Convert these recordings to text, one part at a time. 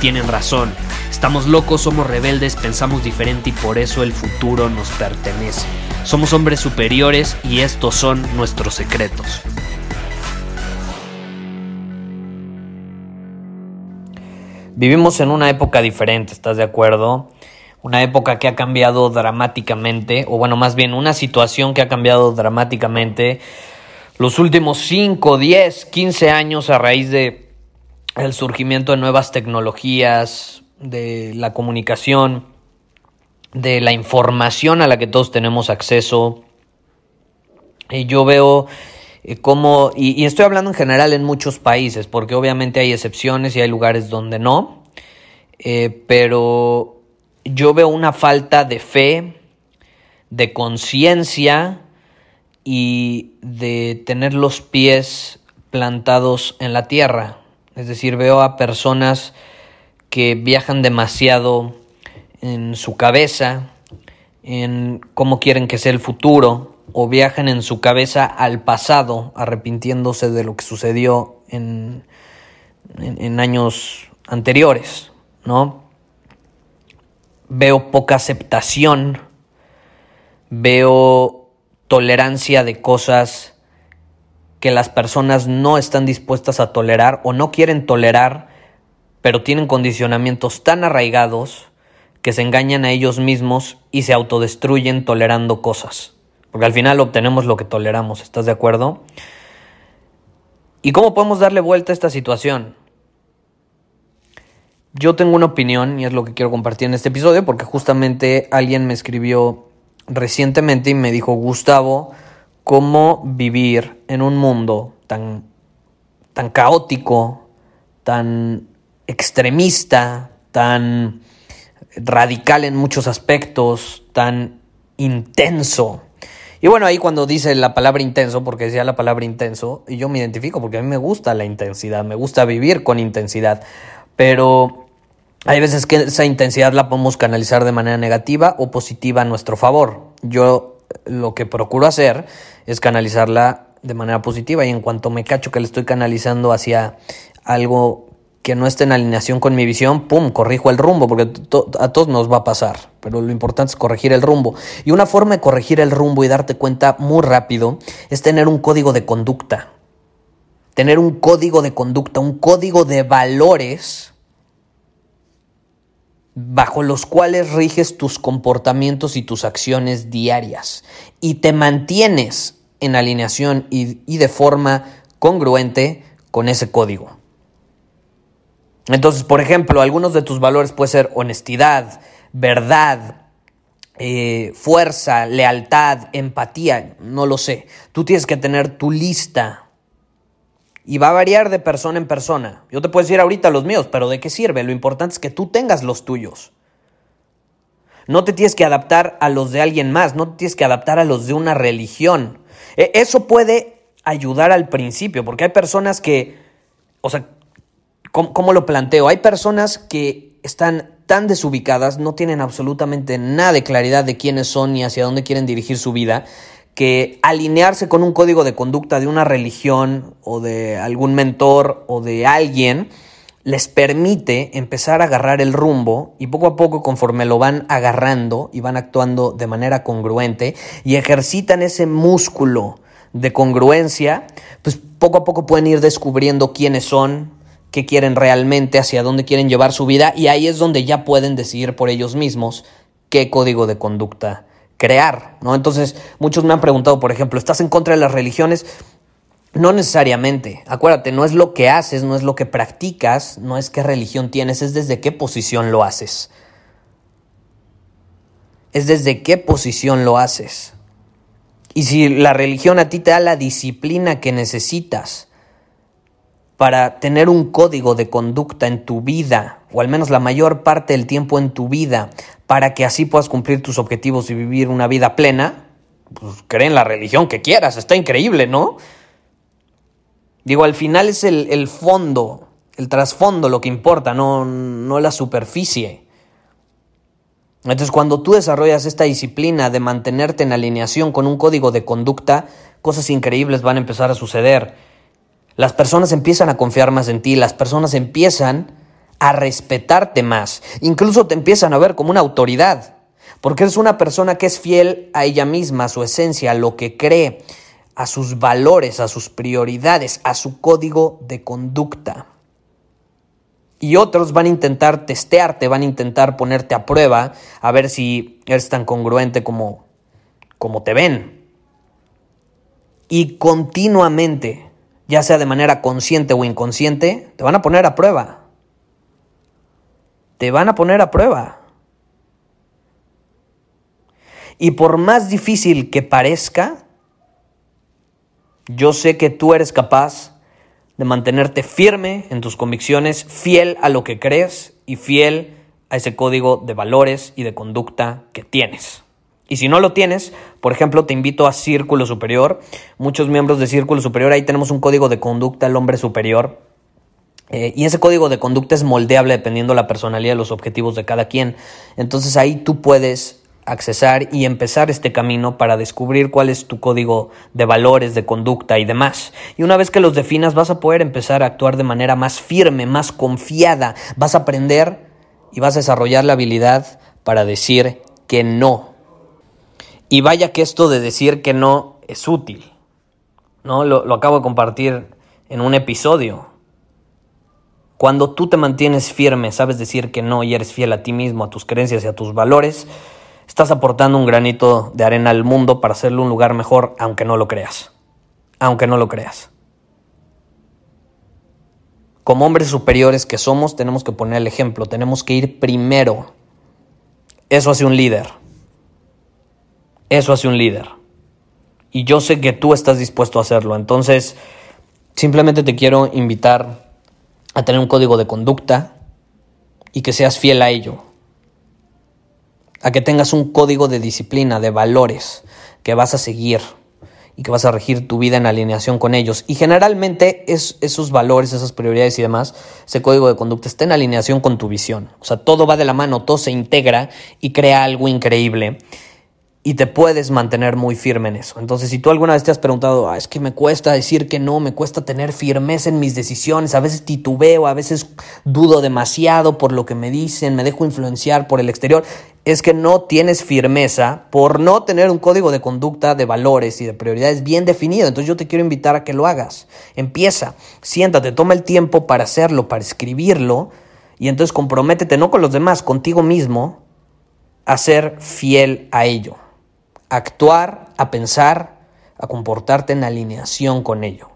tienen razón. Estamos locos, somos rebeldes, pensamos diferente y por eso el futuro nos pertenece. Somos hombres superiores y estos son nuestros secretos. Vivimos en una época diferente, ¿estás de acuerdo? Una época que ha cambiado dramáticamente, o bueno, más bien una situación que ha cambiado dramáticamente los últimos 5, 10, 15 años a raíz de el surgimiento de nuevas tecnologías, de la comunicación, de la información a la que todos tenemos acceso. Y yo veo eh, cómo, y, estoy hablando en general en muchos países, porque obviamente hay excepciones y hay lugares donde no, eh, pero yo veo una falta de fe, de conciencia y de tener los pies plantados en la tierra. Es decir, veo a personas que viajan demasiado en su cabeza, en cómo quieren que sea el futuro, o viajan en su cabeza al pasado, arrepintiéndose de lo que sucedió en, en, años anteriores, ¿no? Veo poca aceptación, veo tolerancia de cosas que las personas no están dispuestas a tolerar o no quieren tolerar, pero tienen condicionamientos tan arraigados que se engañan a ellos mismos y se autodestruyen tolerando cosas. Porque al final obtenemos lo que toleramos, ¿estás de acuerdo? ¿Y cómo podemos darle vuelta a esta situación? Yo tengo una opinión y es lo que quiero compartir en este episodio porque justamente alguien me escribió recientemente y me dijo, Gustavo, cómo vivir en un mundo tan, tan caótico, tan extremista, tan radical en muchos aspectos, tan intenso. Y bueno, ahí cuando dice la palabra intenso, porque decía la palabra intenso, y yo me identifico porque a mí me gusta la intensidad, me gusta vivir con intensidad, pero hay veces que esa intensidad la podemos canalizar de manera negativa o positiva a nuestro favor. Yo lo que procuro hacer es canalizarla de manera positiva y en cuanto me cacho que le estoy canalizando hacia algo que no esté en alineación con mi visión, pum, corrijo el rumbo, porque a todos nos va a pasar, pero lo importante es corregir el rumbo. Y una forma de corregir el rumbo y darte cuenta muy rápido es tener un código de conducta. Tener un código de conducta, un código de valores bajo los cuales riges tus comportamientos y tus acciones diarias y te mantienes en alineación y, de forma congruente con ese código. Entonces, por ejemplo, algunos de tus valores pueden ser honestidad, verdad, eh, fuerza, lealtad, empatía, no lo sé. Tú tienes que tener tu lista y va a variar de persona en persona. Yo te puedo decir ahorita los míos, pero ¿de qué sirve? Lo importante es que tú tengas los tuyos. No te tienes que adaptar a los de alguien más, no te tienes que adaptar a los de una religión. E, eso puede ayudar al principio, porque hay personas que, o sea, ¿cómo, lo planteo? Hay personas que están tan desubicadas, no tienen absolutamente nada de claridad de quiénes son ni hacia dónde quieren dirigir su vida, que alinearse con un código de conducta de una religión o de algún mentor o de alguien les permite empezar a agarrar el rumbo y poco a poco conforme lo van agarrando y van actuando de manera congruente y ejercitan ese músculo de congruencia, pues poco a poco pueden ir descubriendo quiénes son, qué quieren realmente, hacia dónde quieren llevar su vida y ahí es donde ya pueden decidir por ellos mismos qué código de conducta crear, ¿no? Entonces, muchos me han preguntado, por ejemplo, ¿estás en contra de las religiones? No necesariamente. Acuérdate, no es lo que haces, no es lo que practicas, no es qué religión tienes, es desde qué posición lo haces. es desde qué posición lo haces. Y si la religión a ti te da la disciplina que necesitas para tener un código de conducta en tu vida, o al menos la mayor parte del tiempo en tu vida, para que así puedas cumplir tus objetivos y vivir una vida plena, pues cree en la religión que quieras, está increíble, ¿no? Digo, al final es el, fondo, el trasfondo lo que importa, no, no la superficie. Entonces, cuando tú desarrollas esta disciplina de mantenerte en alineación con un código de conducta, cosas increíbles van a empezar a suceder. Las personas empiezan a confiar más en ti, las personas empiezan a respetarte más, incluso te empiezan a ver como una autoridad, porque eres una persona que es fiel a ella misma, a su esencia, a lo que cree, a sus valores, a sus prioridades, a su código de conducta. Y otros van a intentar testearte, van a intentar ponerte a prueba, a ver si eres tan congruente como, como te ven. Y continuamente, ya sea de manera consciente o inconsciente, te van a poner a prueba. Te van a poner a prueba. Y por más difícil que parezca, yo sé que tú eres capaz de mantenerte firme en tus convicciones, fiel a lo que crees y fiel a ese código de valores y de conducta que tienes. Y si no lo tienes, por ejemplo, te invito a Círculo Superior. Muchos miembros de Círculo Superior, ahí tenemos un código de conducta al hombre superior. Eh, y ese código de conducta es moldeable dependiendo de la personalidad y los objetivos de cada quien. Entonces ahí tú puedes accesar y empezar este camino para descubrir cuál es tu código de valores, de conducta y demás. Y una vez que los definas vas a poder empezar a actuar de manera más firme, más confiada, vas a aprender y vas a desarrollar la habilidad para decir que no. Y vaya que esto de decir que no es útil. ¿no? Lo, lo acabo de compartir en un episodio. Cuando tú te mantienes firme, sabes decir que no y eres fiel a ti mismo, a tus creencias y a tus valores, Estás aportando un granito de arena al mundo para hacerlo un lugar mejor, aunque no lo creas. Aunque no lo creas. Como hombres superiores que somos, tenemos que poner el ejemplo, tenemos que ir primero. Eso hace un líder. Eso hace un líder. Y yo sé que tú estás dispuesto a hacerlo. Entonces, simplemente te quiero invitar a tener un código de conducta y que seas fiel a ello a que tengas un código de disciplina, de valores que vas a seguir y que vas a regir tu vida en alineación con ellos. Y generalmente es, esos valores, esas prioridades y demás, ese código de conducta está en alineación con tu visión. O sea, todo va de la mano, todo se integra y crea algo increíble y te puedes mantener muy firme en eso. Entonces, si tú alguna vez te has preguntado, ah, es que me cuesta decir que no, me cuesta tener firmeza en mis decisiones, a veces titubeo, a veces dudo demasiado por lo que me dicen, me dejo influenciar por el exterior, es que no tienes firmeza por no tener un código de conducta, de valores y de prioridades bien definido. Entonces yo te quiero invitar a que lo hagas. Empieza, siéntate, toma el tiempo para hacerlo, para escribirlo y entonces comprométete no con los demás, contigo mismo, a ser fiel a ello actuar, a pensar, a comportarte en alineación con ello.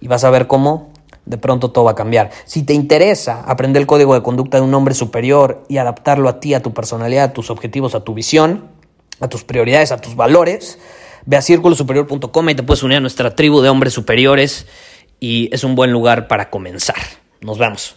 Y vas a ver cómo de pronto todo va a cambiar. Si te interesa aprender el código de conducta de un hombre superior y adaptarlo a ti, a tu personalidad, a tus objetivos, a tu visión, a tus prioridades, a tus valores, ve a círculosuperior.com y te puedes unir a nuestra tribu de hombres superiores y es un buen lugar para comenzar. Nos vemos.